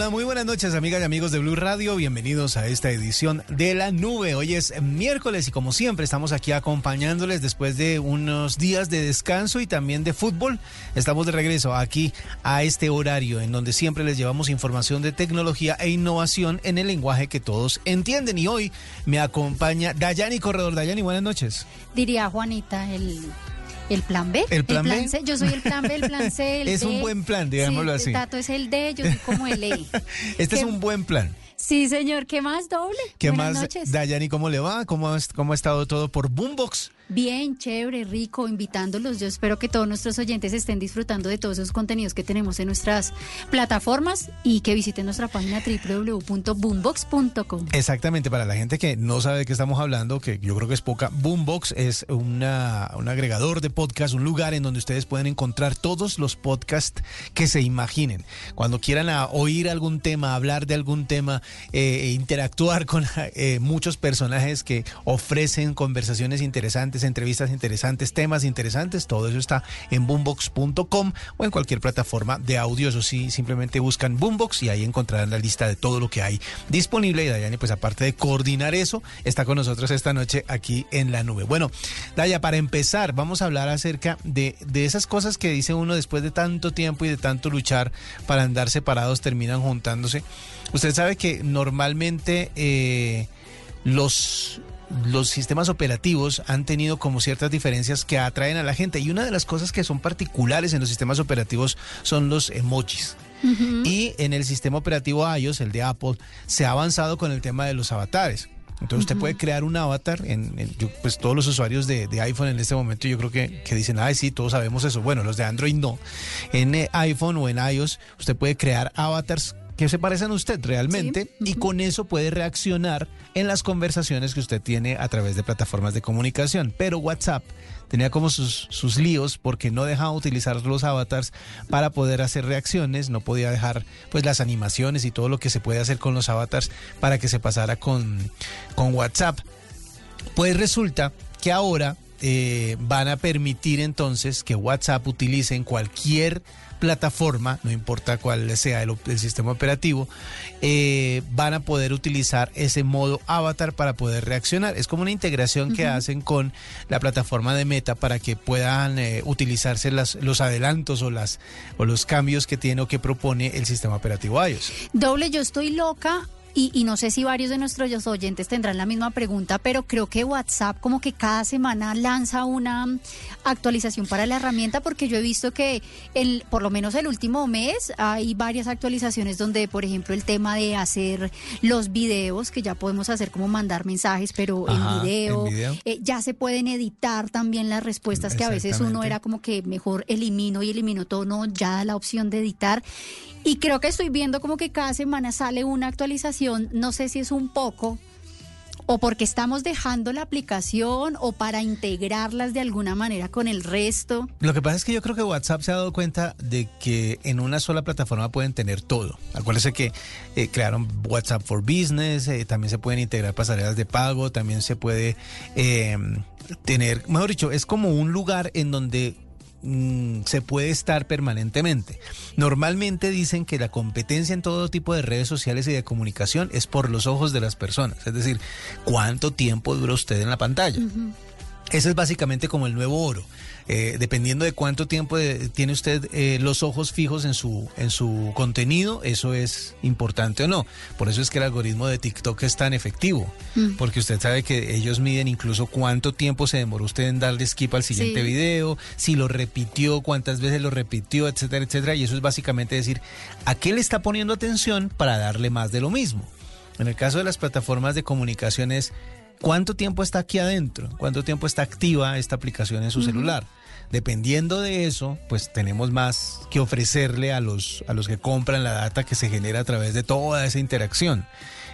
Hola, muy buenas noches, amigas y amigos de Blue Radio. Bienvenidos a esta edición de La Nube. Hoy es miércoles y como siempre estamos aquí acompañándoles después de unos días de descanso y también de fútbol. Estamos de regreso aquí a este horario en donde siempre les llevamos información de tecnología e innovación en el lenguaje que todos entienden. Y hoy me acompaña Dayani Corredor. Dayani, buenas noches. Diría Juanita, el ¿El plan B? ¿El plan, B? C. Yo soy el plan B, el plan C, el Es un buen plan, digámoslo sí, así. Tato es el D, yo soy como el E. este es un buen plan. Sí, señor. ¿Qué más, doble? ¿Qué Buenas más, noches. Dayani, cómo le va? ¿Cómo ¿Cómo ha estado todo por Boombox? Bien, chévere, rico, invitándolos. Yo espero que todos nuestros oyentes estén disfrutando de todos esos contenidos que tenemos en nuestras plataformas y que visiten nuestra página www.boombox.com. Exactamente, para la gente que no sabe de qué estamos hablando, que yo creo que es poca, Boombox es una, un agregador de podcast, un lugar en donde ustedes pueden encontrar todos los podcasts que se imaginen. Cuando quieran a, oír algún tema, hablar de algún tema, eh, interactuar con eh, muchos personajes que ofrecen conversaciones interesantes, entrevistas interesantes, temas interesantes, todo eso está en boombox.com o en cualquier plataforma de audio. Eso sí, simplemente buscan Boombox y ahí encontrarán la lista de todo lo que hay disponible. Y Dayani, pues aparte de coordinar eso, está con nosotros esta noche aquí en la nube. Bueno, Daya, para empezar, vamos a hablar acerca de, de esas cosas que dice uno después de tanto tiempo y de tanto luchar para andar separados, terminan juntándose. Usted sabe que normalmente eh, los los sistemas operativos han tenido como ciertas diferencias que atraen a la gente y una de las cosas que son particulares en los sistemas operativos son los emojis. Y en el sistema operativo iOS, el de Apple, se ha avanzado con el tema de los avatares. Entonces usted puede crear un avatar, en, en- yo, pues todos los usuarios de, de iPhone en este momento yo creo que, que dicen, ay sí, todos sabemos eso. Bueno, los de Android no. En eh, iPhone o en iOS usted puede crear avatars que se parecen a usted realmente Sí, y con eso puede reaccionar en las conversaciones que usted tiene a través de plataformas de comunicación. Pero WhatsApp tenía como sus, sus líos porque no dejaba utilizar los avatars para poder hacer reacciones, no podía dejar pues las animaciones y todo lo que se puede hacer con los avatars para que se pasara con, con WhatsApp. Pues resulta que ahora eh, van a permitir entonces que WhatsApp utilice en cualquier plataforma, no importa cuál sea el, el sistema operativo, eh, van a poder utilizar ese modo avatar para poder reaccionar. Es como una integración que hacen con la plataforma de Meta para que puedan eh, utilizarse las, los adelantos o, las, o los cambios que tiene o que propone el sistema operativo iOS. Doble, yo estoy loca. Y, y no sé si varios de nuestros oyentes tendrán la misma pregunta, pero creo que WhatsApp como que cada semana lanza una actualización para la herramienta porque yo he visto que el, por lo menos el último mes hay varias actualizaciones donde, por ejemplo, el tema de hacer los videos, que ya podemos hacer como mandar mensajes, pero Ajá, en video, en video. eh, ya se pueden editar también las respuestas que a veces uno era como que mejor elimino y elimino todo, no, ya da la opción de editar. Y creo que estoy viendo como que cada semana sale una actualización, no sé si es un poco o porque estamos dejando la aplicación o para integrarlas de alguna manera con el resto. Lo que pasa es que yo creo que WhatsApp se ha dado cuenta de que en una sola plataforma pueden tener todo. Acuérdense que eh, crearon WhatsApp for Business, eh, también se pueden integrar pasarelas de pago, también se puede eh, tener, mejor dicho, es como un lugar en donde mm, se puede estar permanentemente. Normalmente dicen que la competencia en todo tipo de redes sociales y de comunicación es por los ojos de las personas, es decir, cuánto tiempo dura usted en la pantalla. Ese es básicamente como el nuevo oro. Eh, dependiendo de cuánto tiempo de- tiene usted eh, los ojos fijos en su, en su contenido, eso es importante o no. Por eso es que el algoritmo de TikTok es tan efectivo. Porque usted sabe que ellos miden incluso cuánto tiempo se demoró usted en darle skip al siguiente Sí. video, si lo repitió, cuántas veces lo repitió, etcétera, etcétera. Y eso es básicamente decir, ¿a qué le está poniendo atención para darle más de lo mismo? En el caso de las plataformas de comunicación es cuánto tiempo está aquí adentro, cuánto tiempo está activa esta aplicación en su celular. Dependiendo de eso, pues tenemos más que ofrecerle a los, a los que compran la data que se genera a través de toda esa interacción.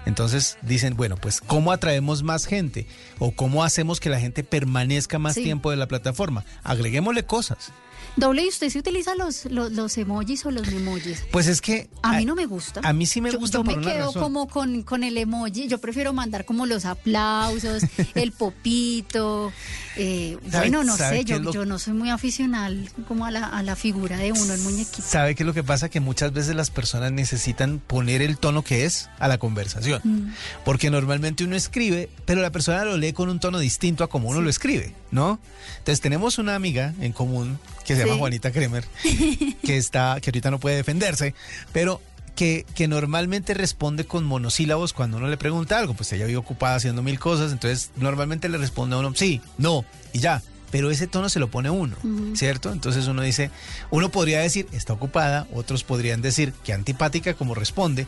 Entonces dicen, bueno, pues ¿cómo atraemos más gente? ¿O cómo hacemos que la gente permanezca más Sí. tiempo de la plataforma? Agreguémosle cosas. Doble, ¿y usted se utiliza los, los, los emojis o los memojis? Pues es que... A mí no me gusta. A mí sí me Yo- gusta Yo, por me una quedo razón. como con, con el emoji. Yo prefiero mandar como los aplausos, el popito. eh, ¿Sabe- bueno, no sé, yo, lo- yo no soy muy aficional como a la, a la figura de uno, el muñequito. ¿Sabe qué es lo que pasa? Que muchas veces las personas necesitan poner el tono que es a la conversación. Mm. Porque normalmente uno escribe, pero la persona lo lee con un tono distinto a como uno lo escribe, ¿no? Entonces tenemos una amiga en común que se llama. Juanita Kremer, que está, que ahorita no puede defenderse, pero que, que normalmente responde con monosílabos cuando uno le pregunta algo. Pues ella vive ocupada haciendo mil cosas, entonces normalmente le responde a uno sí, no, y ya. Pero ese tono se lo pone uno. ¿cierto? Entonces uno dice, uno podría decir, está ocupada, otros podrían decir, que antipática como responde.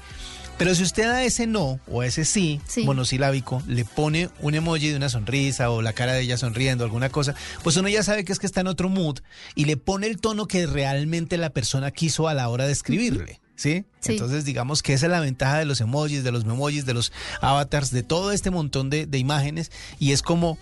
Pero si usted a ese no o a ese sí, Sí. monosilábico, le pone un emoji de una sonrisa o la cara de ella sonriendo, alguna cosa, pues uno ya sabe que es que está en otro mood y le pone el tono que realmente la persona quiso a la hora de escribirle. ¿Sí? Sí. Entonces digamos que esa es la ventaja de los emojis, de los memojis, de los avatars, de todo este montón de, de imágenes y es como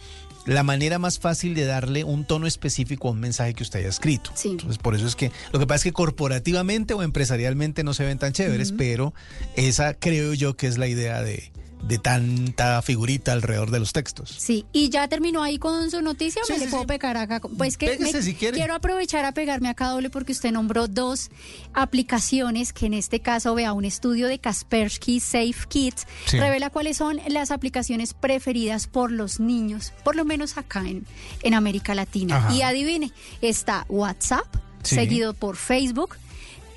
la manera más fácil de darle un tono específico a un mensaje que usted haya escrito. Sí. Entonces por eso es que lo que pasa es que corporativamente o empresarialmente no se ven tan chéveres, pero esa creo yo que es la idea de, de tanta figurita alrededor de los textos. Sí, y ya terminó ahí con su noticia, ¿o Sí, me sí, le puedo sí. pegar acá. Pues que Pégase me- si quiere. quiero aprovechar a pegarme acá doble porque usted nombró dos aplicaciones que en este caso vea un estudio de Kaspersky Safe Kids revela cuáles son las aplicaciones preferidas por los niños, por lo menos acá en, en América Latina. Ajá. Y adivine, está WhatsApp, seguido por Facebook,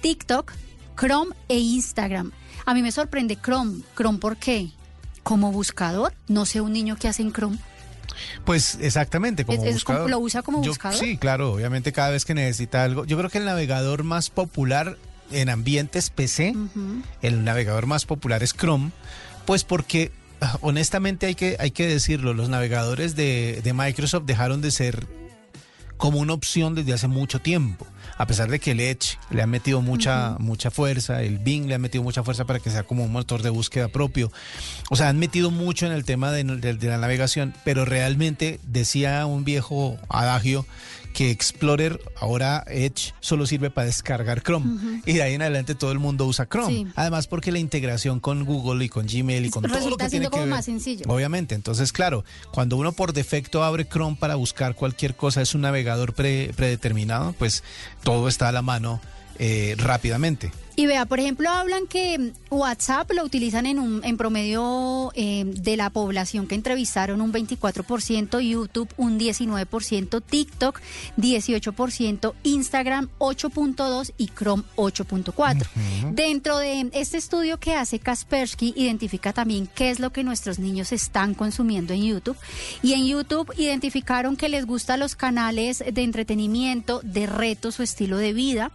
TikTok, Chrome e Instagram. A mí me sorprende Chrome. ¿Chrome por qué? Como buscador, no sé un niño que hace en Chrome. Pues exactamente, como ¿Es- es como- buscador. lo usa como Yo- buscador? Sí, claro, obviamente cada vez que necesita algo. Yo creo que el navegador más popular en ambientes PC, el navegador más popular es Chrome, pues porque ah, honestamente hay que, hay que decirlo, los navegadores de, de Microsoft dejaron de ser como una opción desde hace mucho tiempo. A pesar de que el Edge le ha metido mucha, mucha fuerza, el Bing le ha metido mucha fuerza para que sea como un motor de búsqueda propio. O sea, han metido mucho en el tema de, de- de la navegación, pero realmente decía un viejo adagio que Explorer, ahora Edge, solo sirve para descargar Chrome. Y de ahí en adelante todo el mundo usa Chrome. Sí. Además porque la integración con Google y con Gmail y con todo lo que tiene siendo que como ver. más sencillo. Obviamente, entonces claro, cuando uno por defecto abre Chrome para buscar cualquier cosa, es un navegador pre- predeterminado, pues todo está a la mano eh, rápidamente. Y vea, por ejemplo, hablan que WhatsApp lo utilizan en un en promedio eh, de la población que entrevistaron un 24%, YouTube un 19%, TikTok 18%, Instagram 8.2 y Chrome 8.4. Dentro de este estudio que hace Kaspersky identifica también qué es lo que nuestros niños están consumiendo en YouTube y en YouTube identificaron que les gustan los canales de entretenimiento, de retos o estilo de vida.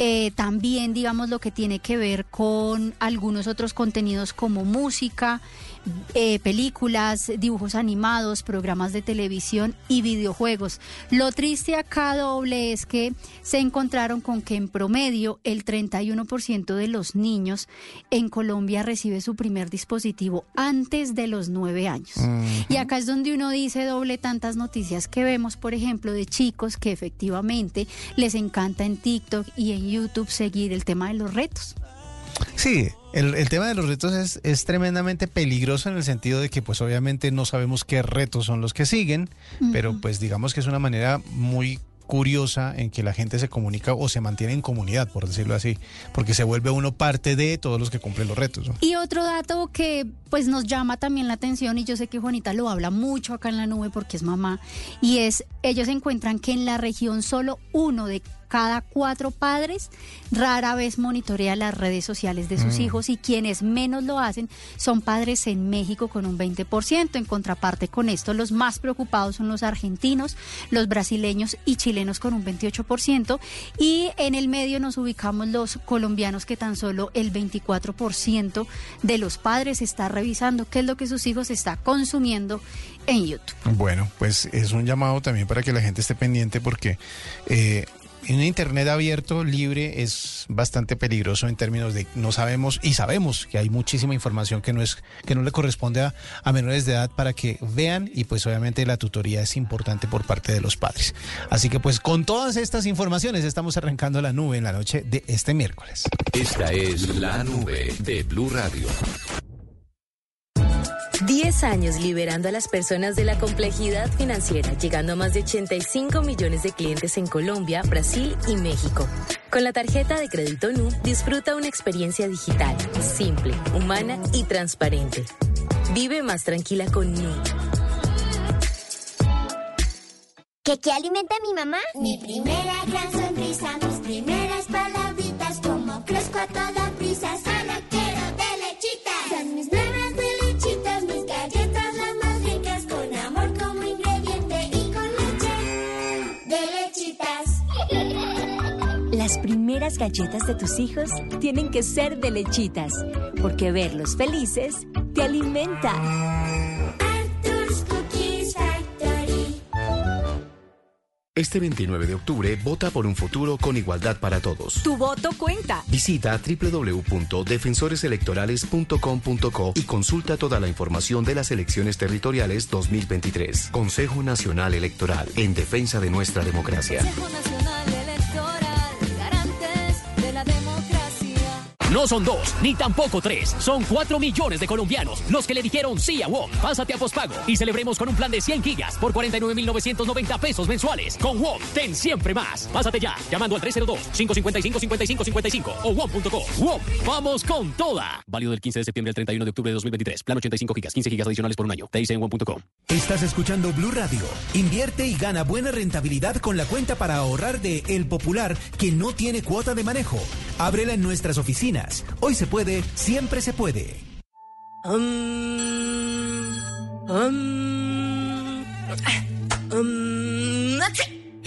Eh, también, digamos, lo que tiene que ver con algunos otros contenidos como música, eh, películas, dibujos animados, programas de televisión y videojuegos. Lo triste acá doble es que se encontraron con que en promedio el 31% de los niños en Colombia recibe su primer dispositivo antes de los nueve años. Y acá es donde uno dice doble tantas noticias que vemos, por ejemplo, de chicos que efectivamente les encanta en TikTok y en YouTube seguir el tema de los retos. Sí, el, el tema de los retos es, es tremendamente peligroso en el sentido de que pues obviamente no sabemos qué retos son los que siguen, pero pues digamos que es una manera muy curiosa en que la gente se comunica o se mantiene en comunidad, por decirlo así, porque se vuelve uno parte de todos los que cumplen los retos. ¿no? Y otro dato que pues nos llama también la atención y yo sé que Juanita lo habla mucho acá en la nube porque es mamá y es ellos encuentran que en la región solo uno de cada cuatro padres rara vez monitorea las redes sociales de sus hijos y quienes menos lo hacen son padres en México con un 20%. En contraparte con esto, los más preocupados son los argentinos, los brasileños y chilenos con un 28%. Y en el medio nos ubicamos los colombianos que tan solo el 24% de los padres está revisando qué es lo que sus hijos está consumiendo en YouTube. Bueno, pues es un llamado también para que la gente esté pendiente porque eh, en un Internet abierto, libre, es bastante peligroso en términos de no sabemos y sabemos que hay muchísima información que no es que no le corresponde a, a menores de edad para que vean y pues obviamente la tutoría es importante por parte de los padres. Así que pues con todas estas informaciones estamos arrancando la nube en la noche de este miércoles. Esta es la nube de Blue Radio. 10 años liberando a las personas de la complejidad financiera, llegando a más de 85 millones de clientes en Colombia, Brasil y México. Con la tarjeta de crédito NU, disfruta una experiencia digital, simple, humana y transparente. Vive más tranquila con NU. ¿Qué, qué alimenta a mi mamá? Mi primera gran sonrisa, mis primeras palabritas, como crezco a toda primeras galletas de tus hijos tienen que ser de lechitas, porque verlos felices te alimenta. Arthur's Cookies Factory. Este 29 de octubre, vota por un futuro con igualdad para todos. Tu voto cuenta. Visita www.defensoreselectorales.com.co y consulta toda la información de las elecciones territoriales 2023. Consejo Nacional Electoral, en defensa de nuestra democracia. Consejo Nacional No son dos, ni tampoco tres. Son cuatro millones de colombianos los que le dijeron sí a WOM. Pásate a pospago y celebremos con un plan de 100 gigas por 49,990 pesos mensuales. Con WOM, ten siempre más. Pásate ya, llamando al 302-555-5555 o WOM.co. WOM, vamos con toda. Válido del 15 de septiembre al 31 de octubre de 2023. Plan 85 gigas, 15 gigas adicionales por un año. Te dice en WOM.com. Estás escuchando Blue Radio. Invierte y gana buena rentabilidad con la cuenta para ahorrar de El Popular que no tiene cuota de manejo. Ábrela en nuestras oficinas. Hoy se puede, siempre se puede.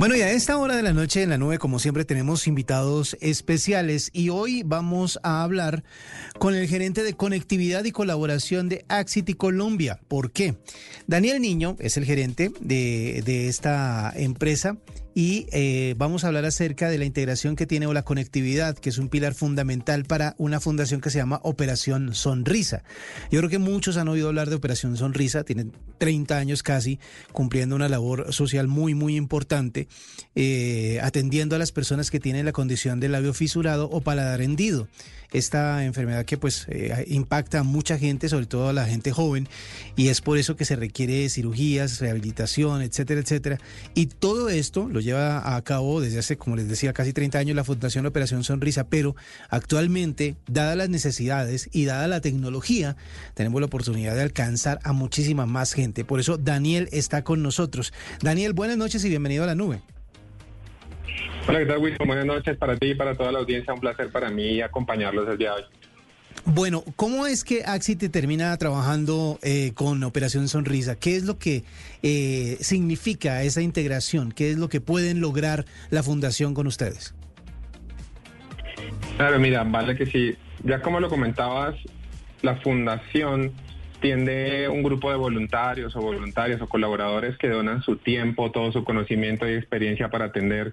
Bueno, y a esta hora de la noche en la nube, como siempre, tenemos invitados especiales y hoy vamos a hablar con el gerente de conectividad y colaboración de Axity Colombia. ¿Por qué? Daniel Niño es el gerente de, de esta empresa y eh, vamos a hablar acerca de la integración que tiene o la conectividad, que es un pilar fundamental para una fundación que se llama Operación Sonrisa. Yo creo que muchos han oído hablar de Operación Sonrisa, tienen 30 años casi cumpliendo una labor social muy, muy importante, eh, atendiendo a las personas que tienen la condición de labio fisurado o paladar hendido esta enfermedad que pues eh, impacta a mucha gente, sobre todo a la gente joven, y es por eso que se requiere cirugías, rehabilitación, etcétera, etcétera. Y todo esto lo lleva a cabo desde hace, como les decía, casi 30 años la Fundación Operación Sonrisa, pero actualmente, dadas las necesidades y dada la tecnología, tenemos la oportunidad de alcanzar a muchísima más gente. Por eso Daniel está con nosotros. Daniel, buenas noches y bienvenido a la nube. Hola, ¿qué tal, Wilson? Buenas noches para ti y para toda la audiencia. Un placer para mí acompañarlos el día de hoy. Bueno, ¿cómo es que Axi te termina trabajando eh, con Operación Sonrisa? ¿Qué es lo que eh, significa esa integración? ¿Qué es lo que pueden lograr la fundación con ustedes? Claro, mira, vale que sí. Ya como lo comentabas, la fundación tiende un grupo de voluntarios o voluntarias o colaboradores que donan su tiempo, todo su conocimiento y experiencia para atender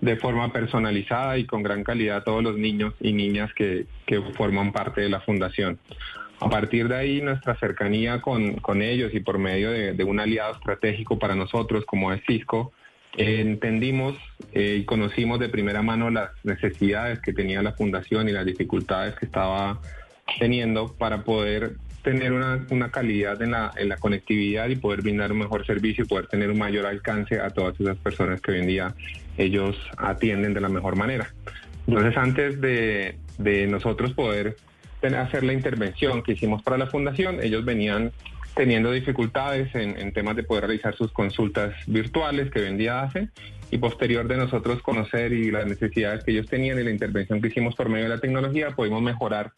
de forma personalizada y con gran calidad a todos los niños y niñas que, que forman parte de la fundación. A partir de ahí, nuestra cercanía con, con ellos y por medio de, un aliado estratégico para nosotros como es Cisco, entendimos eh, y conocimos de primera mano las necesidades que tenía la fundación y las dificultades que estaba teniendo para poder tener una, calidad en la, conectividad y poder brindar un mejor servicio y poder tener un mayor alcance a todas esas personas que hoy en día ellos atienden de la mejor manera. Entonces, antes de, nosotros poder hacer la intervención que hicimos para la fundación, ellos venían teniendo dificultades en, en, temas de poder realizar sus consultas virtuales que hoy en día hacen y posterior de nosotros conocer y las necesidades que ellos tenían y la intervención que hicimos por medio de la tecnología, pudimos mejorar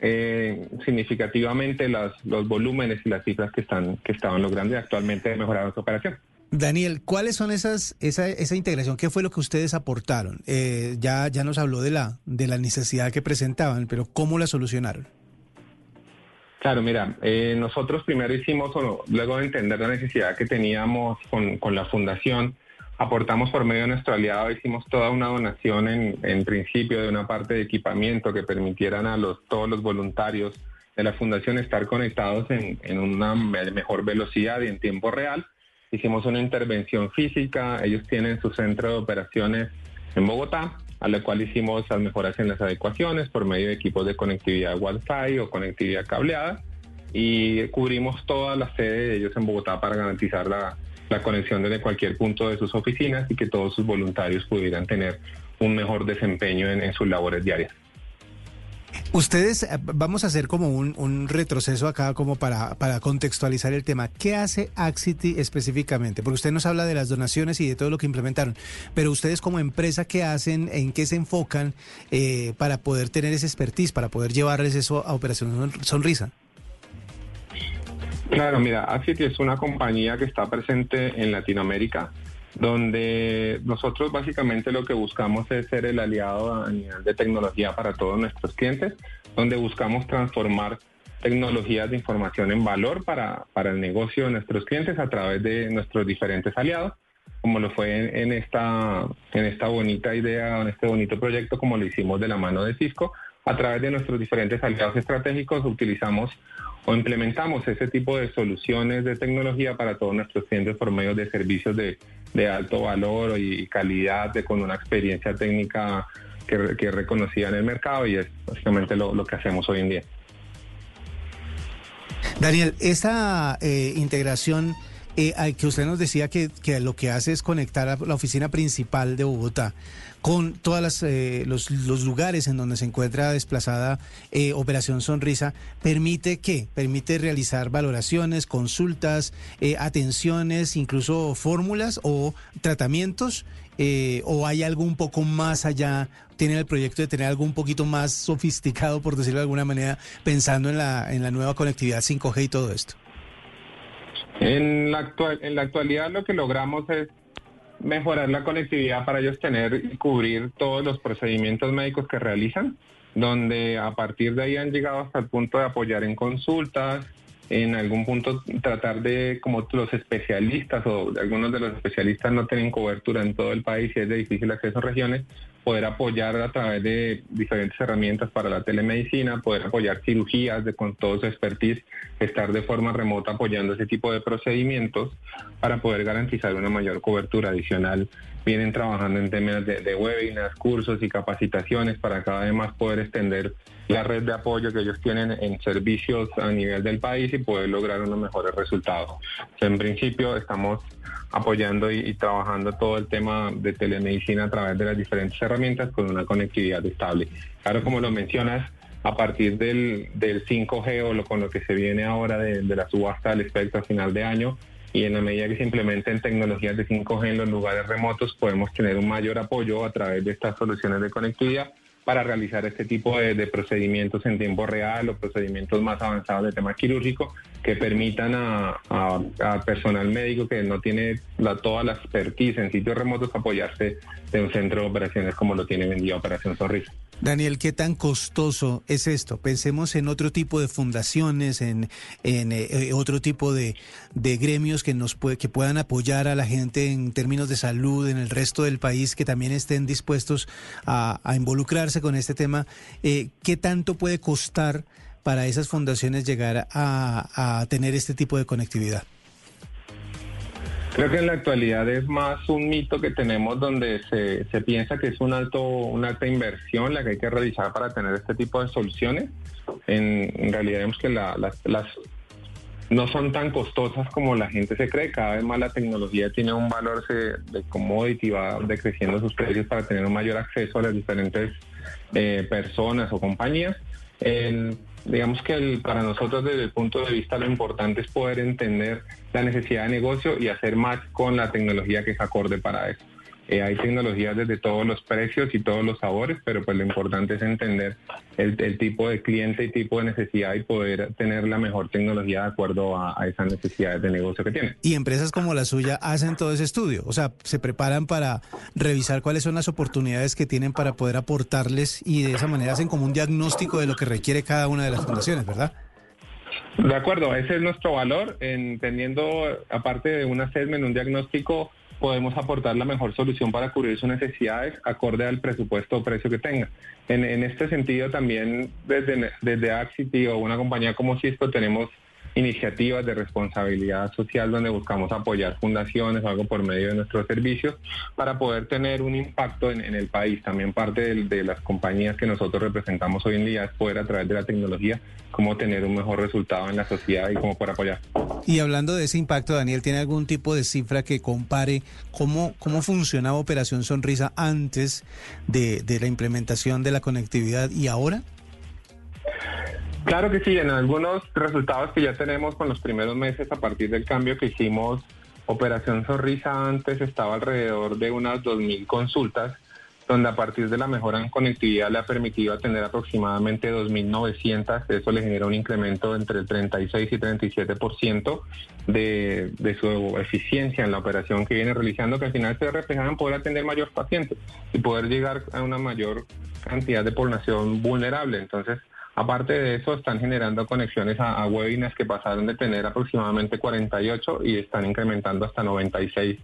eh, significativamente las, los volúmenes y las cifras que están que estaban logrando y actualmente mejorar su operación. Daniel, ¿cuáles son esas esa, esa integración? ¿Qué fue lo que ustedes aportaron? Eh, ya ya nos habló de la de la necesidad que presentaban, pero ¿cómo la solucionaron? Claro, mira, eh, nosotros primero hicimos, luego de entender la necesidad que teníamos con, con, la fundación, aportamos por medio de nuestro aliado, hicimos toda una donación en, en principio de una parte de equipamiento que permitieran a los, todos los voluntarios de la fundación estar conectados en, en una mejor velocidad y en tiempo real. Hicimos una intervención física, ellos tienen su centro de operaciones en Bogotá, a la cual hicimos las mejoras en las adecuaciones por medio de equipos de conectividad Wi-Fi o conectividad cableada y cubrimos toda la sede de ellos en Bogotá para garantizar la, la conexión desde cualquier punto de sus oficinas y que todos sus voluntarios pudieran tener un mejor desempeño en, sus labores diarias. Ustedes, eh, vamos a hacer como un, retroceso acá como para, para, contextualizar el tema. ¿Qué hace Axity específicamente? Porque usted nos habla de las donaciones y de todo lo que implementaron, pero ustedes como empresa, ¿qué hacen? ¿En qué se enfocan eh, para poder tener ese expertise, para poder llevarles eso a Operación Sonrisa? Claro, mira, Axity es una compañía que está presente en Latinoamérica donde nosotros básicamente lo que buscamos es ser el aliado a nivel de tecnología para todos nuestros clientes, donde buscamos transformar tecnologías de información en valor para, para el negocio de nuestros clientes a través de nuestros diferentes aliados, como lo fue en, esta, en esta bonita idea, en este bonito proyecto, como lo hicimos de la mano de Cisco, a través de nuestros diferentes aliados estratégicos utilizamos o implementamos ese tipo de soluciones de tecnología para todos nuestros clientes por medio de servicios de, de alto valor y calidad, de, con una experiencia técnica que, que reconocida en el mercado y es básicamente lo, que hacemos hoy en día. Daniel, esta eh, integración eh, que usted nos decía que, que, lo que hace es conectar a la oficina principal de Bogotá con todos eh, los, los, lugares en donde se encuentra desplazada eh, Operación Sonrisa, permite qué? Permite realizar valoraciones, consultas, eh, atenciones, incluso fórmulas o tratamientos. Eh, ¿O hay algo un poco más allá? ¿Tienen el proyecto de tener algo un poquito más sofisticado, por decirlo de alguna manera, pensando en la, en la nueva conectividad 5G y todo esto? En la, actual, en la actualidad lo que logramos es mejorar la conectividad para ellos tener y cubrir todos los procedimientos médicos que realizan, donde a partir de ahí han llegado hasta el punto de apoyar en consultas, en algún punto tratar de, como los especialistas o algunos de los especialistas no tienen cobertura en todo el país y es de difícil acceso a regiones, poder apoyar a través de diferentes herramientas para la telemedicina, poder apoyar cirugías de, con todo su expertise, estar de forma remota apoyando ese tipo de procedimientos para poder garantizar una mayor cobertura adicional. Vienen trabajando en temas de, de webinars, cursos y capacitaciones para cada vez más poder extender la red de apoyo que ellos tienen en servicios a nivel del país y poder lograr unos mejores resultados. En principio estamos apoyando y, y, trabajando todo el tema de telemedicina a través de las diferentes herramientas con una conectividad estable. Claro, como lo mencionas, a partir del, del 5G o lo, con lo que se viene ahora de, de la subasta del espectro a final de año, y en la medida que se implementen tecnologías de 5G en los lugares remotos, podemos tener un mayor apoyo a través de estas soluciones de conectividad para realizar este tipo de, procedimientos en tiempo real o procedimientos más avanzados de tema quirúrgico que permitan a, personal médico que no tiene toda la expertise en sitios remotos apoyarse de un centro de operaciones como lo tiene vendida Operación Sonrisa. Daniel, ¿qué tan costoso es esto? Pensemos en otro tipo de fundaciones, en, en eh, otro tipo de, de gremios que nos que puedan apoyar a la gente en términos de salud en el resto del país, que también estén dispuestos a, a involucrarse con este tema. Eh, ¿Qué tanto puede costar para esas fundaciones llegar a, a tener este tipo de conectividad? Creo que en la actualidad es más un mito que tenemos donde se, se, piensa que es un alto, una alta inversión la que hay que realizar para tener este tipo de soluciones. En, realidad vemos que la, las, no son tan costosas como la gente se cree. Cada vez más la tecnología tiene un valor de commodity, va decreciendo sus precios para tener un mayor acceso a las diferentes eh, personas o compañías. Digamos que para nosotros desde el punto de vista lo importante es poder entender la necesidad de negocio y hacer más con la tecnología que es acorde para eso. Eh, hay tecnologías desde todos los precios y todos los sabores, pero pues lo importante es entender el, el tipo de cliente y tipo de necesidad y poder tener la mejor tecnología de acuerdo a, a esas necesidades de negocio que tiene. Y empresas como la suya hacen todo ese estudio, o sea, se preparan para revisar cuáles son las oportunidades que tienen para poder aportarles y de esa manera hacen como un diagnóstico de lo que requiere cada una de las fundaciones, ¿verdad? De acuerdo, ese es nuestro valor, entendiendo, aparte de un assessment, un diagnóstico, podemos aportar la mejor solución para cubrir sus necesidades acorde al presupuesto o precio que tenga. En, este sentido, también desde, desde Axity o una compañía como Cisco tenemos iniciativas de responsabilidad social donde buscamos apoyar fundaciones o algo por medio de nuestros servicios para poder tener un impacto en, el país. También parte de, las compañías que nosotros representamos hoy en día es poder a través de la tecnología cómo tener un mejor resultado en la sociedad y cómo poder apoyar. Y hablando de ese impacto, Daniel, ¿tiene algún tipo de cifra que compare cómo, cómo funcionaba Operación Sonrisa antes de la implementación de la conectividad y ahora? Claro que sí, en algunos resultados que ya tenemos con los primeros meses a partir del cambio que hicimos, Operación Sonrisa antes estaba alrededor de unas 2.000 consultas, donde a partir de la mejora en conectividad le ha permitido atender aproximadamente 2.900, eso le genera un incremento entre el 36 y 37% de, de su eficiencia en la operación que viene realizando, que al final se refleja en poder atender mayor pacientes y poder llegar a una mayor cantidad de población vulnerable. Entonces, Aparte de eso, están generando conexiones a, webinars que pasaron de tener aproximadamente 48 y están incrementando hasta 96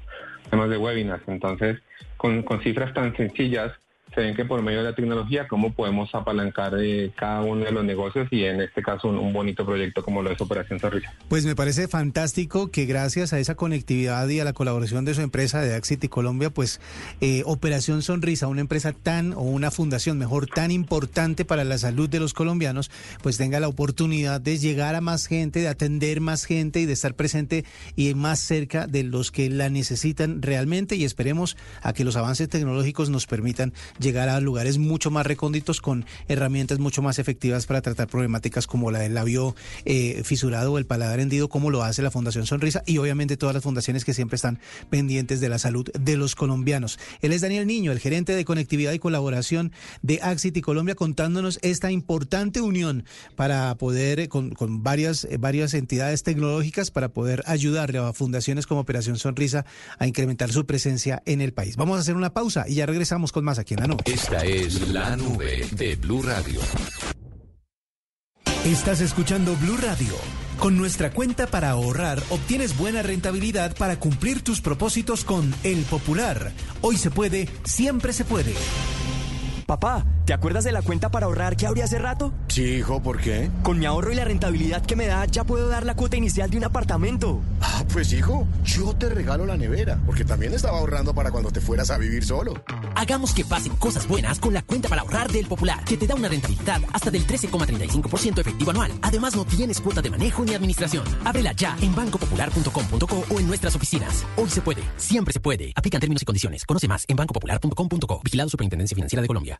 temas de webinars. Entonces, con cifras tan sencillas, se que por medio de la tecnología, cómo podemos apalancar eh, cada uno de los negocios y en este caso un, bonito proyecto como lo es Operación Sonrisa. Pues me parece fantástico que gracias a esa conectividad y a la colaboración de su empresa de Axity Colombia, pues eh, Operación Sonrisa, una empresa tan o una fundación mejor tan importante para la salud de los colombianos, pues tenga la oportunidad de llegar a más gente, de atender más gente y de estar presente y más cerca de los que la necesitan realmente y esperemos a que los avances tecnológicos nos permitan llegar a lugares mucho más recónditos con herramientas mucho más efectivas para tratar problemáticas como la del labio eh, fisurado o el paladar hendido, como lo hace la Fundación Sonrisa y obviamente todas las fundaciones que siempre están pendientes de la salud de los colombianos. Él es Daniel Niño, el gerente de conectividad y colaboración de Axity Colombia, contándonos esta importante unión para poder, con, con varias, varias entidades tecnológicas, para poder ayudarle a fundaciones como Operación Sonrisa a incrementar su presencia en el país. Vamos a hacer una pausa y ya regresamos con más aquí en la Esta es la nube de Blue Radio. Estás escuchando Blue Radio. Con nuestra cuenta para ahorrar obtienes buena rentabilidad para cumplir tus propósitos con El Popular. Hoy se puede, siempre se puede. Papá, ¿te acuerdas de la cuenta para ahorrar que abrí hace rato? Sí, hijo, ¿por qué? Con mi ahorro y la rentabilidad que me da, ya puedo dar la cuota inicial de un apartamento. Ah, pues hijo, yo te regalo la nevera, porque también estaba ahorrando para cuando te fueras a vivir solo. Hagamos que pasen cosas buenas con la cuenta para ahorrar del Popular, que te da una rentabilidad hasta del 13,35% efectivo anual. Además, no tienes cuota de manejo ni administración. Ábrela ya en bancopopular.com.co o en nuestras oficinas. Hoy se puede, siempre se puede. Aplican términos y condiciones. Conoce más en bancopopular.com.co. Vigilado Superintendencia Financiera de Colombia.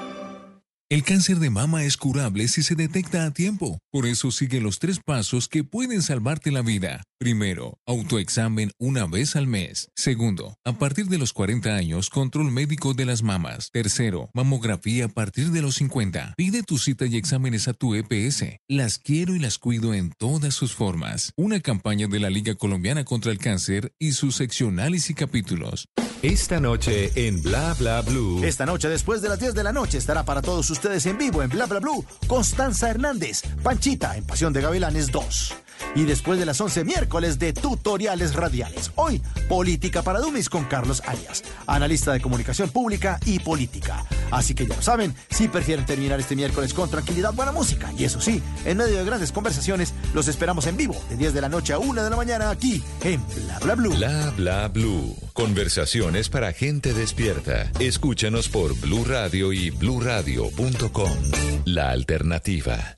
El cáncer de mama es curable si se detecta a tiempo. Por eso sigue los tres pasos que pueden salvarte la vida. Primero, autoexamen una vez al mes. Segundo, a partir de los 40 años, control médico de las mamas. Tercero, mamografía a partir de los 50. Pide tu cita y exámenes a tu EPS. Las quiero y las cuido en todas sus formas. Una campaña de la Liga Colombiana contra el Cáncer y sus seccionales y capítulos. Esta noche en Bla Bla Blue. Esta noche, después de las 10 de la noche, estará para todos ustedes en vivo en Bla Bla Blue Constanza Hernández, Panchita en Pasión de Gavilanes 2. Y después de las 11, miércoles de tutoriales radiales. Hoy, Política para Dummies con Carlos Arias, analista de comunicación pública y política. Así que ya lo saben, si prefieren terminar este miércoles con tranquilidad, buena música. Y eso sí, en medio de grandes conversaciones, los esperamos en vivo de 10 de la noche a 1 de la mañana aquí en Bla Bla Blue. Bla Bla Blue. Conversaciones para gente despierta. Escúchanos por Blue Radio y bluradio.com. La alternativa.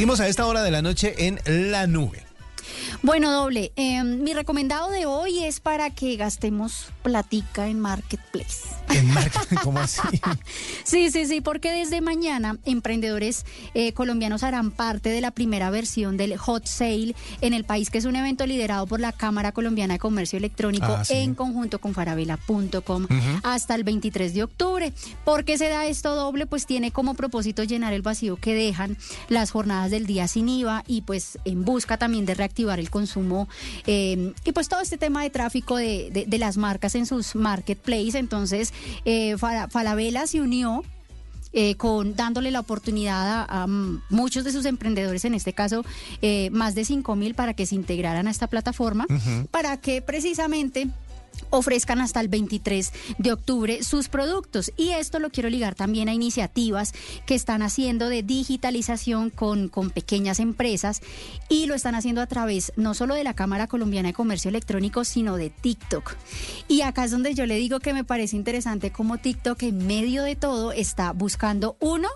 Seguimos a esta hora de la noche en La Nube. Bueno, doble, eh, mi recomendado de hoy es para que gastemos platica en Marketplace. ¿cómo así? Sí, sí, sí, porque desde mañana emprendedores eh, colombianos harán parte de la primera versión del Hot Sale en el país, que es un evento liderado por la Cámara Colombiana de Comercio Electrónico Ah, sí. en conjunto con farabela.com hasta el 23 de octubre. ¿Por qué se da esto doble? Pues tiene como propósito llenar el vacío que dejan las jornadas del día sin IVA y pues en busca también de reactivar el consumo eh, y pues todo este tema de tráfico de, de- de las marcas en sus marketplaces. Entonces, eh, Falabella se unió eh, con dándole la oportunidad a, a, muchos de sus emprendedores, en este caso eh, más de 5 mil, para que se integraran a esta plataforma, para que precisamente ofrezcan hasta el 23 de octubre sus productos. Y esto lo quiero ligar también a iniciativas que están haciendo de digitalización con, con pequeñas empresas y lo están haciendo a través no solo de la Cámara Colombiana de Comercio Electrónico, sino de TikTok. Y acá es donde yo le digo que me parece interesante cómo TikTok en medio de todo está buscando, uno,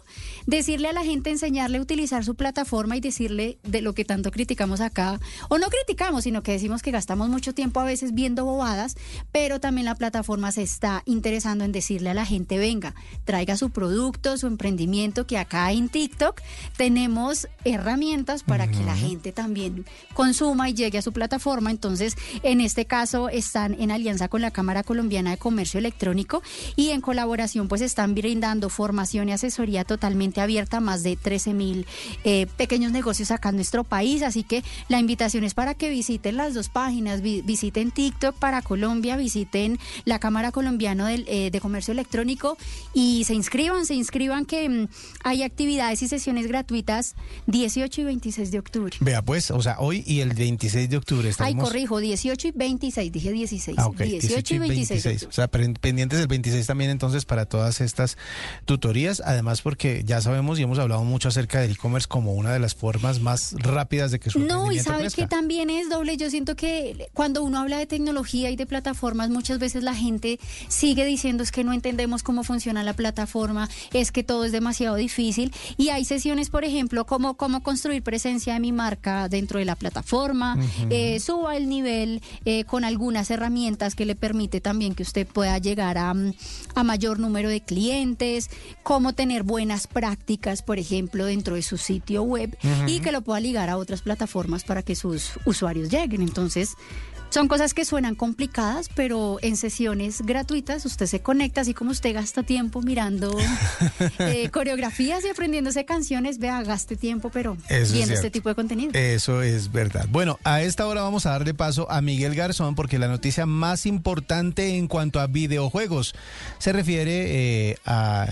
decirle a la gente, enseñarle a utilizar su plataforma y decirle de lo que tanto criticamos acá, o no criticamos, sino que decimos que gastamos mucho tiempo a veces viendo bobadas, pero también la plataforma se está interesando en decirle a la gente, venga, traiga su producto, su emprendimiento, que acá en TikTok tenemos herramientas para que la gente también consuma y llegue a su plataforma. Entonces, en este caso, están en alianza con la Cámara Colombiana de Comercio Electrónico y en colaboración, pues están brindando formación y asesoría totalmente abierta a más de 13 mil eh, pequeños negocios acá en nuestro país. Así que la invitación es para que visiten las dos páginas, vi- visiten TikTok para Colombia Colombia, visiten la Cámara Colombiana del, eh, de Comercio Electrónico y se inscriban, se inscriban que mm, hay actividades y sesiones gratuitas 18 y 26 de octubre. Vea pues, o sea, hoy y el 26 de octubre Ay, estaremos... corrijo, 18 y 26, dije 16. Ah, ok, 18, y 26. de octubre. O sea, pen- pendientes del 26 también entonces para todas estas tutorías, además porque ya sabemos y hemos hablado mucho acerca del e-commerce como una de las formas más rápidas de que su No, y sabe crezca. que también es doble. Yo siento que cuando uno habla de tecnología y de plataformas, muchas veces la gente sigue diciendo es que no entendemos cómo funciona la plataforma, es que todo es demasiado difícil. Y hay sesiones, por ejemplo, como cómo construir presencia de mi marca dentro de la plataforma, eh, suba el nivel eh, con algunas herramientas que le permite también que usted pueda llegar a, mm, a mayor número de clientes, cómo tener buenas prácticas, por ejemplo, dentro de su sitio web y que lo pueda ligar a otras plataformas para que sus usuarios lleguen. Entonces, son cosas que suenan complicadas, pero en sesiones gratuitas usted se conecta, así como usted gasta tiempo mirando eh, coreografías y aprendiéndose canciones, vea, gaste tiempo, pero Eso es viendo este tipo de contenido. Eso es verdad. Bueno, a esta hora vamos a darle paso a Miguel Garzón porque la noticia más importante en cuanto a videojuegos se refiere eh, a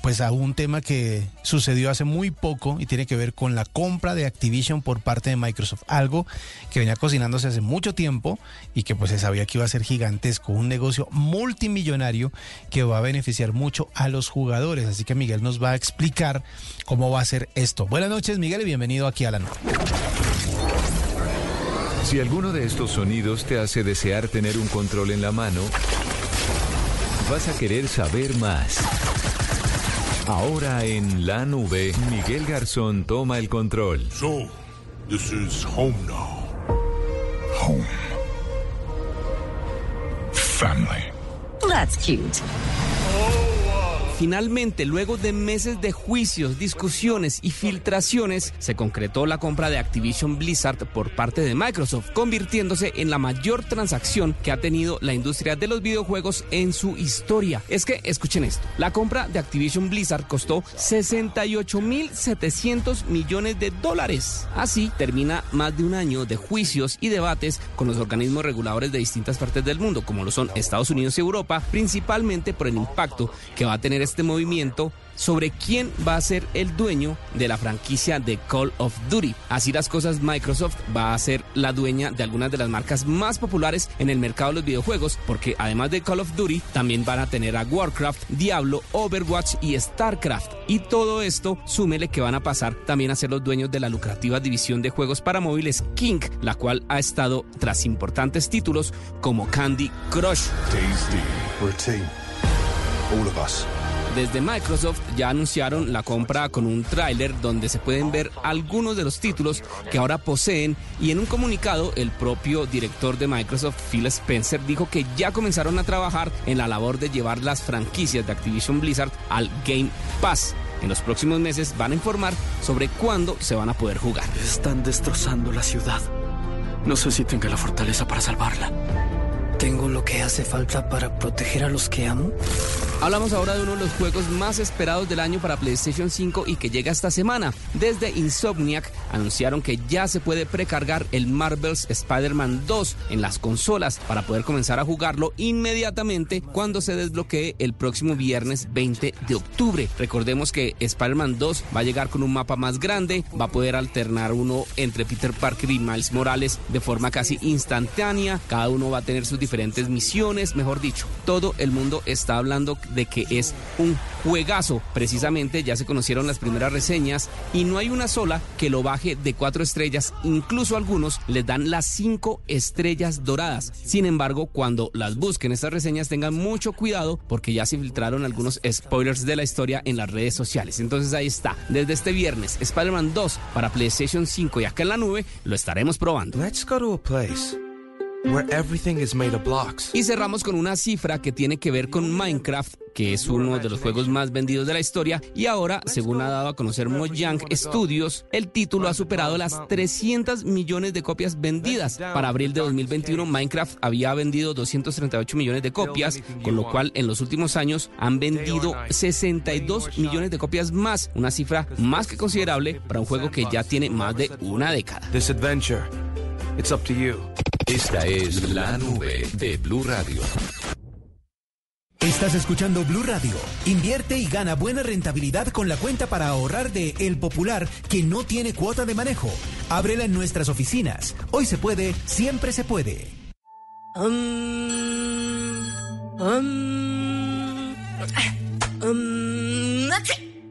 pues a un tema que sucedió hace muy poco y tiene que ver con la compra de Activision por parte de Microsoft, algo que venía cocinándose hace mucho tiempo y que pues se sabía que iba a ser gigantesco, un negocio multimillonario que va a beneficiar mucho a los jugadores, así que Miguel nos va a explicar cómo va a ser esto. Buenas noches, Miguel, y bienvenido aquí a la nube. Si alguno de estos sonidos te hace desear tener un control en la mano, vas a querer saber más. Ahora en la nube, Miguel Garzón toma el control. So, this is home now. Home. Family. That's cute. Finalmente, luego de meses de juicios, discusiones y filtraciones, se concretó la compra de Activision Blizzard por parte de Microsoft, convirtiéndose en la mayor transacción que ha tenido la industria de los videojuegos en su historia. Es que, escuchen esto, la compra de Activision Blizzard costó 68.700 millones de dólares. Así termina más de un año de juicios y debates con los organismos reguladores de distintas partes del mundo, como lo son Estados Unidos y Europa, principalmente por el impacto que va a tener este movimiento sobre quién va a ser el dueño de la franquicia de Call of Duty. Así las cosas, Microsoft va a ser la dueña de algunas de las marcas más populares en el mercado de los videojuegos, porque además de Call of Duty, también van a tener a Warcraft, Diablo, Overwatch y StarCraft. Y todo esto, súmele que van a pasar también a ser los dueños de la lucrativa división de juegos para móviles King, la cual ha estado tras importantes títulos como Candy Crush. Desde Microsoft ya anunciaron la compra con un tráiler donde se pueden ver algunos de los títulos que ahora poseen y en un comunicado el propio director de Microsoft, Phil Spencer, dijo que ya comenzaron a trabajar en la labor de llevar las franquicias de Activision Blizzard al Game Pass. En los próximos meses van a informar sobre cuándo se van a poder jugar. Están destrozando la ciudad. No sé si tenga la fortaleza para salvarla. ¿Tengo lo que hace falta para proteger a los que amo? Hablamos ahora de uno de los juegos más esperados del año para PlayStation 5 y que llega esta semana. Desde Insomniac anunciaron que ya se puede precargar el Marvel's Spider-Man 2 en las consolas para poder comenzar a jugarlo inmediatamente cuando se desbloquee el próximo viernes 20 de octubre. Recordemos que Spider-Man 2 va a llegar con un mapa más grande, va a poder alternar uno entre Peter Parker y Miles Morales de forma casi instantánea, cada uno va a tener sus diferentes misiones, mejor dicho, todo el mundo está hablando de que es un juegazo. Precisamente ya se conocieron las primeras reseñas y no hay una sola que lo baje de cuatro estrellas, incluso algunos les dan las cinco estrellas doradas. Sin embargo, cuando las busquen estas reseñas tengan mucho cuidado porque ya se filtraron algunos spoilers de la historia en las redes sociales. Entonces ahí está, desde este viernes, Spider-Man 2 para PlayStation 5 y acá en la nube lo estaremos probando. Let's go to a place where everything is made of blocks. Y cerramos con una cifra que tiene que ver con Minecraft, que es uno de los juegos más vendidos de la historia. Y ahora, según ha dado a conocer Mojang Studios, el título ha superado las 300 millones de copias vendidas. Para abril de 2021, Minecraft había vendido 238 millones de copias, con lo cual en los últimos años han vendido 62 millones de copias más, una cifra más que considerable para un juego que ya tiene más de una década. This adventure It's up to you. Esta es la nube de Blue Radio. Estás escuchando Blue Radio. Invierte y gana buena rentabilidad con la cuenta para ahorrar de El Popular que no tiene cuota de manejo. Ábrela en nuestras oficinas. Hoy se puede, siempre se puede.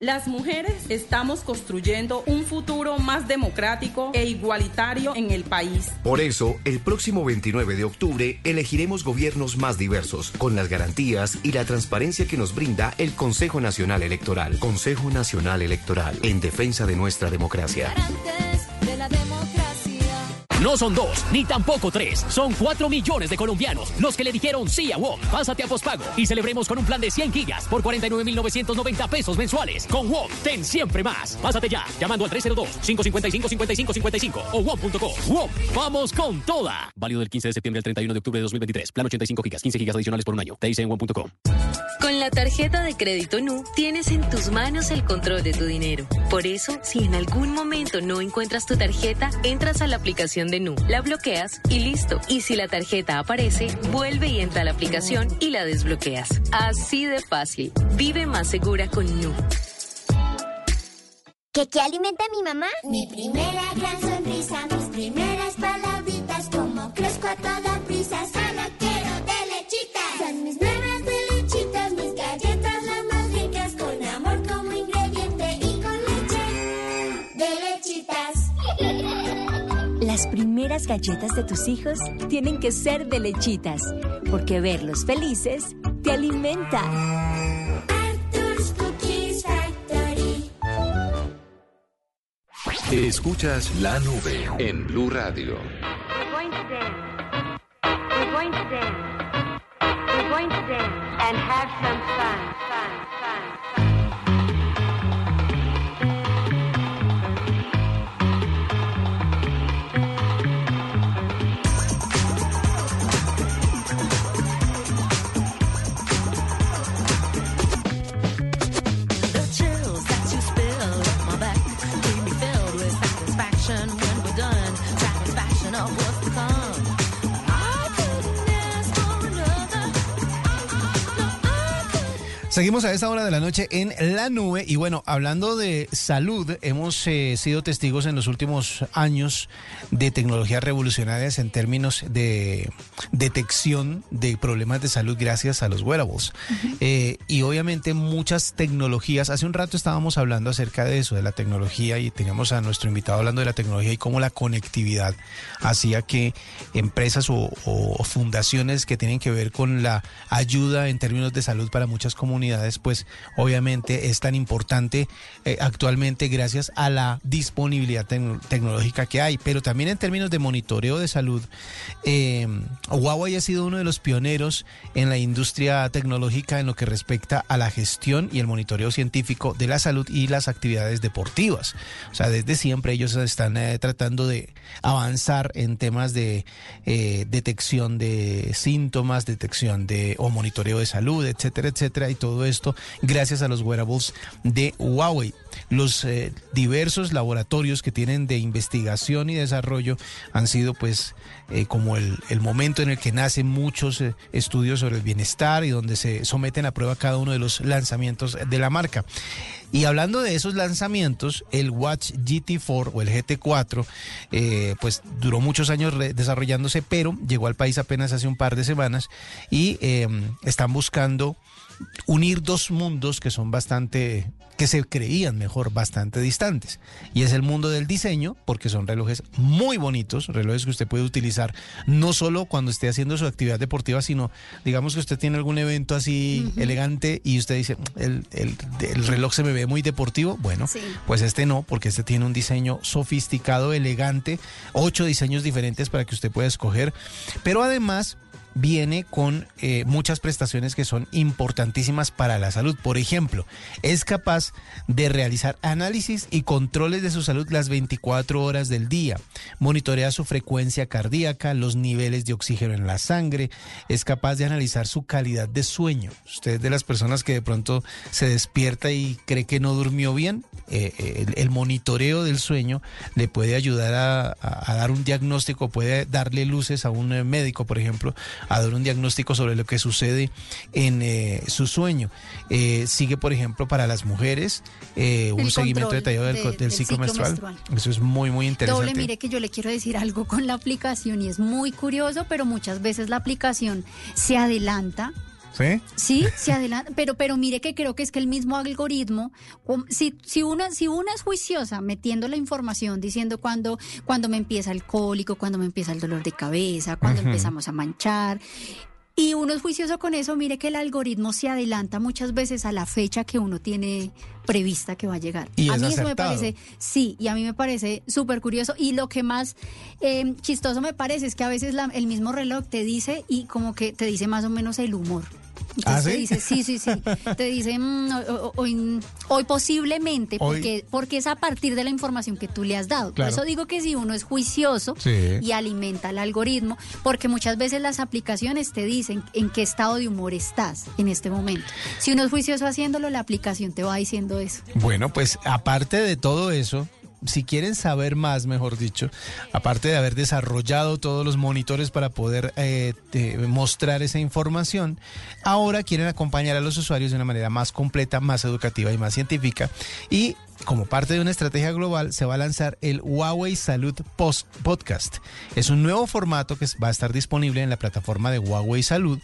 Las mujeres estamos construyendo un futuro más democrático e igualitario en el país. Por eso, el próximo 29 de octubre elegiremos gobiernos más diversos, con las garantías y la transparencia que nos brinda el Consejo Nacional Electoral. Consejo Nacional Electoral, en defensa de nuestra democracia. de la democracia. No son dos, ni tampoco tres. Son cuatro millones de colombianos los que le dijeron sí a WOM. Pásate a pospago y celebremos con un plan de 100 gigas por 49,990 pesos mensuales. Con WOM, ten siempre más. Pásate ya, llamando al 302-555-5555 o WOM.co. WOM, vamos con toda. Válido del 15 de septiembre al 31 de octubre de 2023. Plan 85 gigas, 15 gigas adicionales por un año. Te dice en WOM.com. Con la tarjeta de crédito NU tienes en tus manos el control de tu dinero. Por eso, si en algún momento no encuentras tu tarjeta, entras a la aplicación de NU, la bloqueas y listo. Y si la tarjeta aparece, vuelve y entra a la aplicación y la desbloqueas. Así de fácil. Vive más segura con NU. ¿Qué, qué alimenta mi mamá? Mi primera gran sonrisa, mis primeras palabritas, como crezco a Las primeras galletas de tus hijos tienen que ser de lechitas, porque verlos felices te alimenta. Arthur's Cookies Factory. Escuchas la nube en Blue Radio. We're going to dance. We're going to dance. We're going to dance and have some fun, fun, Seguimos a esta hora de la noche en la nube y bueno, hablando de salud, hemos eh, sido testigos en los últimos años de tecnologías revolucionarias en términos de detección de problemas de salud gracias a los wearables. Eh, y obviamente muchas tecnologías, hace un rato estábamos hablando acerca de eso, de la tecnología y teníamos a nuestro invitado hablando de la tecnología y cómo la conectividad hacía que empresas o, o fundaciones que tienen que ver con la ayuda en términos de salud para muchas comunidades, pues obviamente es tan importante eh, actualmente gracias a la disponibilidad tec- tecnológica que hay, pero también en términos de monitoreo de salud, eh, Huawei ha sido uno de los pioneros en la industria tecnológica en lo que respecta a la gestión y el monitoreo científico de la salud y las actividades deportivas. O sea, desde siempre ellos están eh, tratando de avanzar en temas de detección de síntomas, detección de o monitoreo de salud, etcétera, etcétera, y todo esto gracias a los wearables de Huawei. Los eh, diversos laboratorios que tienen de investigación y desarrollo han sido pues eh, como el, el momento en el que nacen muchos eh, estudios sobre el bienestar y donde se someten a prueba cada uno de los lanzamientos de la marca. Y hablando de esos lanzamientos, el Watch GT4 o el GT4, eh, pues duró muchos años desarrollándose, pero llegó al país apenas hace un par de semanas y eh, están buscando unir dos mundos que son bastante, que se creían mejor, bastante distantes. Y es el mundo del diseño, porque son relojes muy bonitos, relojes que usted puede utilizar no solo cuando esté haciendo su actividad deportiva, sino digamos que usted tiene algún evento así elegante y usted dice, el, el- el reloj se me ve muy deportivo. Bueno, pues este no, porque este tiene un diseño sofisticado, elegante, ocho diseños diferentes para que usted pueda escoger. Pero además viene con eh, muchas prestaciones que son importantísimas para la salud. Por ejemplo, es capaz de realizar análisis y controles de su salud las 24 horas del día. Monitorea su frecuencia cardíaca, los niveles de oxígeno en la sangre. Es capaz de analizar su calidad de sueño. Usted es de las personas que de pronto se despierta y cree que no durmió bien. eh, eh, el, monitoreo del sueño le puede ayudar a dar un diagnóstico, puede darle luces a un eh, médico, por ejemplo, a dar un diagnóstico sobre lo que sucede en eh, su sueño. Eh, sigue, por ejemplo, para las mujeres eh, un seguimiento detallado del, de- del del ciclo, ciclo menstrual. menstrual. Eso es muy, muy interesante. Doble, mire que yo le quiero decir algo con la aplicación y es muy curioso, pero muchas veces la aplicación se adelanta. ¿Sí? Sí, se adelanta, pero, pero mire que creo que es que el mismo algoritmo, um, si, si, una, si una es juiciosa metiendo la información, diciendo cuando, cuando me empieza el cólico, cuando me empieza el dolor de cabeza, cuando empezamos a manchar, y uno es juicioso con eso, mire que el algoritmo se adelanta muchas veces a la fecha que uno tiene prevista que va a llegar. Y a es mí eso me parece, sí, y a mí me parece súper curioso. Y lo que más eh, chistoso me parece es que a veces la- el mismo reloj te dice y como que te dice más o menos el humor. Entonces ¿Ah, te sí? dice, sí, sí, sí. Te dice, mm, hoy, hoy- hoy posiblemente, Hoy- porque, porque es a partir de la información que tú le has dado. Claro. Por eso digo que si uno es juicioso Sí. y alimenta el algoritmo, porque muchas veces las aplicaciones te dicen en qué estado de humor estás en este momento. Si uno es juicioso haciéndolo, la aplicación te va diciendo eso. Bueno, pues aparte de todo eso, si quieren saber más, mejor dicho, aparte de haber desarrollado todos los monitores para poder eh, mostrar esa información, ahora quieren acompañar a los usuarios de una manera más completa, más educativa y más científica. Y como parte de una estrategia global, se va a lanzar el Huawei Salud Post Podcast. Es un nuevo formato que va a estar disponible en la plataforma de Huawei Salud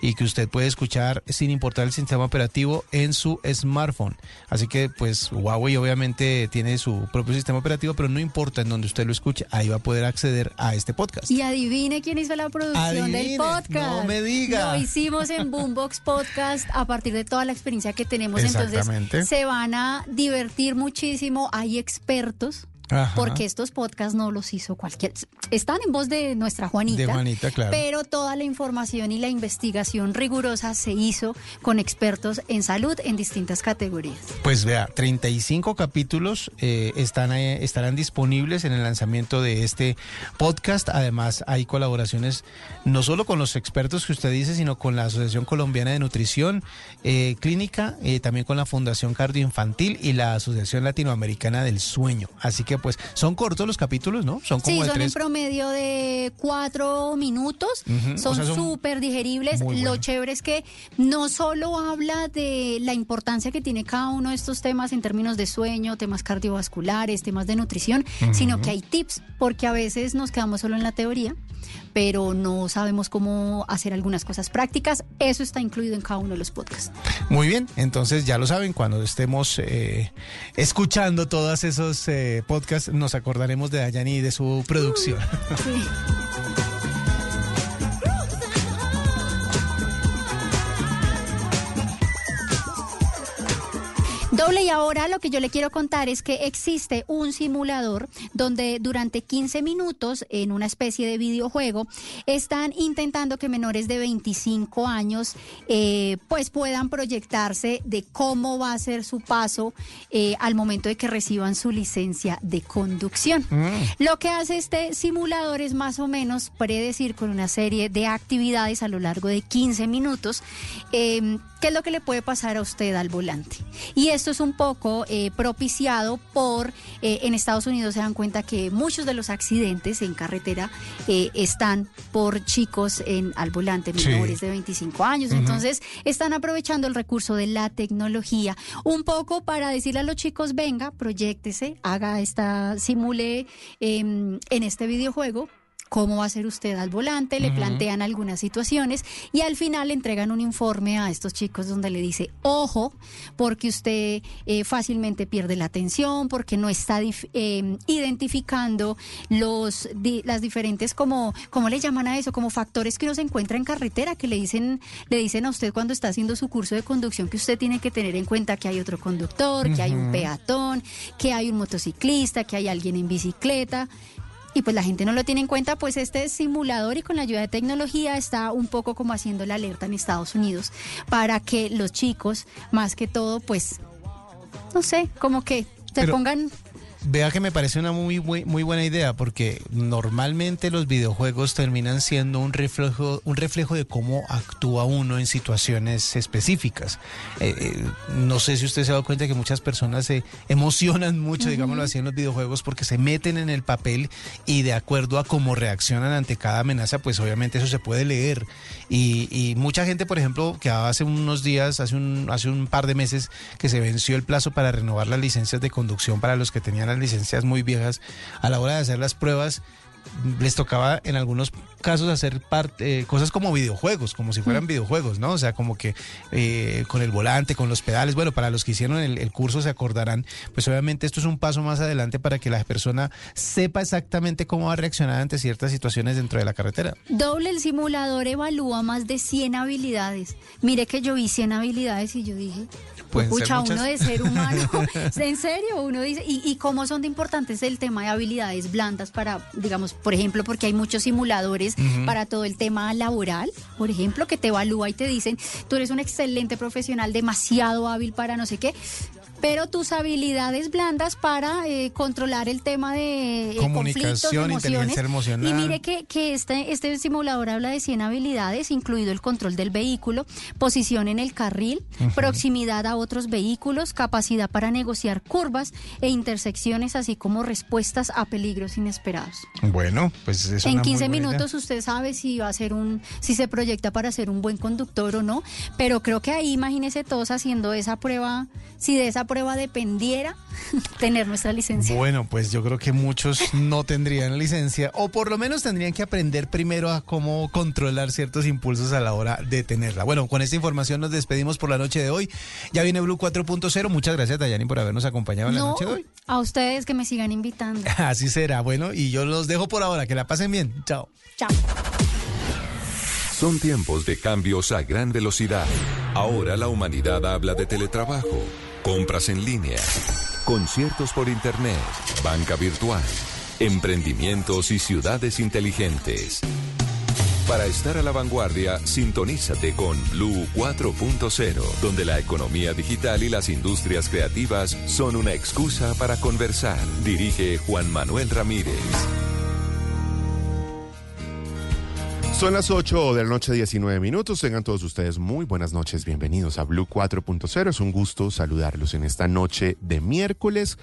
y que usted puede escuchar sin importar el sistema operativo en su smartphone. Así que pues Huawei obviamente tiene su propio sistema operativo, pero no importa en donde usted lo escuche, ahí va a poder acceder a este podcast. Y adivine quién hizo la producción Adivine, del podcast. no me diga. Lo hicimos en Boombox Podcast a partir de toda la experiencia que tenemos. Exactamente. Entonces se van a divertir muchísimo. Hay expertos. Ajá. Porque estos podcasts no los hizo cualquier. Están en voz de nuestra Juanita. De Juanita, claro. Pero toda la información y la investigación rigurosa se hizo con expertos en salud en distintas categorías. Pues vea, 35 capítulos eh, están, eh, estarán disponibles en el lanzamiento de este podcast. Además, hay colaboraciones no solo con los expertos que usted dice, sino con la Asociación Colombiana de Nutrición eh, Clínica, eh, también con la Fundación Cardioinfantil y la Asociación Latinoamericana del Sueño. Así que, pues, son cortos los capítulos, ¿no? Son como Sí, de son en promedio de cuatro minutos. O Son sea, son súper digeribles. muy Lo chévere es que no solo habla de la importancia que tiene cada uno de estos temas en términos de sueño, temas cardiovasculares, temas de nutrición, sino que hay tips, porque a veces nos quedamos solo en la teoría, pero no sabemos cómo hacer algunas cosas prácticas. Eso está incluido en cada uno de los podcasts. Muy bien, entonces ya lo saben, cuando estemos eh, escuchando todos esos eh, podcasts, nos acordaremos de Dayani y de su producción. Sí. Doble, y ahora lo que yo le quiero contar es que existe un simulador donde durante 15 minutos, en una especie de videojuego, están intentando que menores de 25 años eh, pues puedan proyectarse de cómo va a ser su paso eh, al momento de que reciban su licencia de conducción. Lo que hace este simulador es más o menos predecir con una serie de actividades a lo largo de 15 minutos eh, qué es lo que le puede pasar a usted al volante. Y esto es un poco eh, propiciado por, eh, en Estados Unidos se dan cuenta que muchos de los accidentes en carretera eh, están por chicos en, al volante, Sí. menores de 25 años. Entonces están aprovechando el recurso de la tecnología un poco para decirle a los chicos, venga, proyectese, haga esta, simule em, en este videojuego cómo va a ser usted al volante, le plantean algunas situaciones y al final le entregan un informe a estos chicos donde le dice, ojo, porque usted eh, fácilmente pierde la atención, porque no está eh, identificando los di- las diferentes como cómo le llaman a eso como factores que uno se encuentra en carretera que le dicen le dicen a usted cuando está haciendo su curso de conducción que usted tiene que tener en cuenta que hay otro conductor que hay un peatón que hay un motociclista que hay alguien en bicicleta y pues la gente no lo tiene en cuenta, pues este simulador y con la ayuda de tecnología está un poco como haciendo la alerta en Estados Unidos para que los chicos, más que todo, pues, no sé, como que se Pero- pongan Vea que me parece una muy, muy buena idea porque normalmente los videojuegos terminan siendo un reflejo, un reflejo de cómo actúa uno en situaciones específicas. Eh, eh, no sé si usted se ha dado cuenta que muchas personas se emocionan mucho, digámoslo así, en los videojuegos porque se meten en el papel y de acuerdo a cómo reaccionan ante cada amenaza, pues obviamente eso se puede leer. Y, y mucha gente, por ejemplo, que hace unos días, hace un, hace un par de meses, que se venció el plazo para renovar las licencias de conducción para los que tenían licencias muy viejas, a la hora de hacer las pruebas, les tocaba en algunos casos hacer parte, eh, cosas como videojuegos, como si fueran videojuegos, ¿no? O sea, como que eh, con el volante, con los pedales, bueno, para los que hicieron el, el curso se acordarán, pues obviamente esto es un paso más adelante para que la persona sepa exactamente cómo va a reaccionar ante ciertas situaciones dentro de la carretera. doble. El simulador evalúa más de 100 habilidades. Mire que yo vi 100 habilidades y yo dije, pucha, uno de ser humano, en serio, uno dice, y, y cómo son de importantes el tema de habilidades blandas para, digamos, por ejemplo, porque hay muchos simuladores para todo el tema laboral, por ejemplo, que te evalúa y te dicen, tú eres un excelente profesional, demasiado hábil para no sé qué. Pero tus habilidades blandas para eh, controlar el tema de eh, Comunicación, inteligencia emocional. Y mire que, que este, este simulador habla de 100 habilidades, incluido el control del vehículo, posición en el carril, proximidad a otros vehículos, capacidad para negociar curvas e intersecciones, así como respuestas a peligros inesperados. Bueno, pues es en una muy 15 buena idea. minutos usted sabe si va a ser un, si se proyecta para ser un buen conductor o no, pero creo que ahí imagínese todos haciendo esa prueba, si de esa prueba dependiera tener nuestra licencia. Bueno, pues yo creo que muchos no tendrían licencia o por lo menos tendrían que aprender primero a cómo controlar ciertos impulsos a la hora de tenerla. Bueno, con esta información nos despedimos por la noche de hoy. Ya viene Blue 4.0. Muchas gracias, Dayani, por habernos acompañado en la No, noche de hoy. a ustedes que me sigan invitando. Así será. Bueno, y yo los dejo por ahora. Que la pasen bien. Chao. Chao. Son tiempos de cambios a gran velocidad. Ahora la humanidad habla de teletrabajo, compras en línea, conciertos por internet, banca virtual, emprendimientos y ciudades inteligentes. Para estar a la vanguardia, sintonízate con Blue 4.0, donde la economía digital y las industrias creativas son una excusa para conversar. Dirige Juan Manuel Ramírez. Son las 8 de la noche, 19 minutos. Tengan todos ustedes muy buenas noches. Bienvenidos a Blue 4.0. Es un gusto saludarlos en esta noche de miércoles.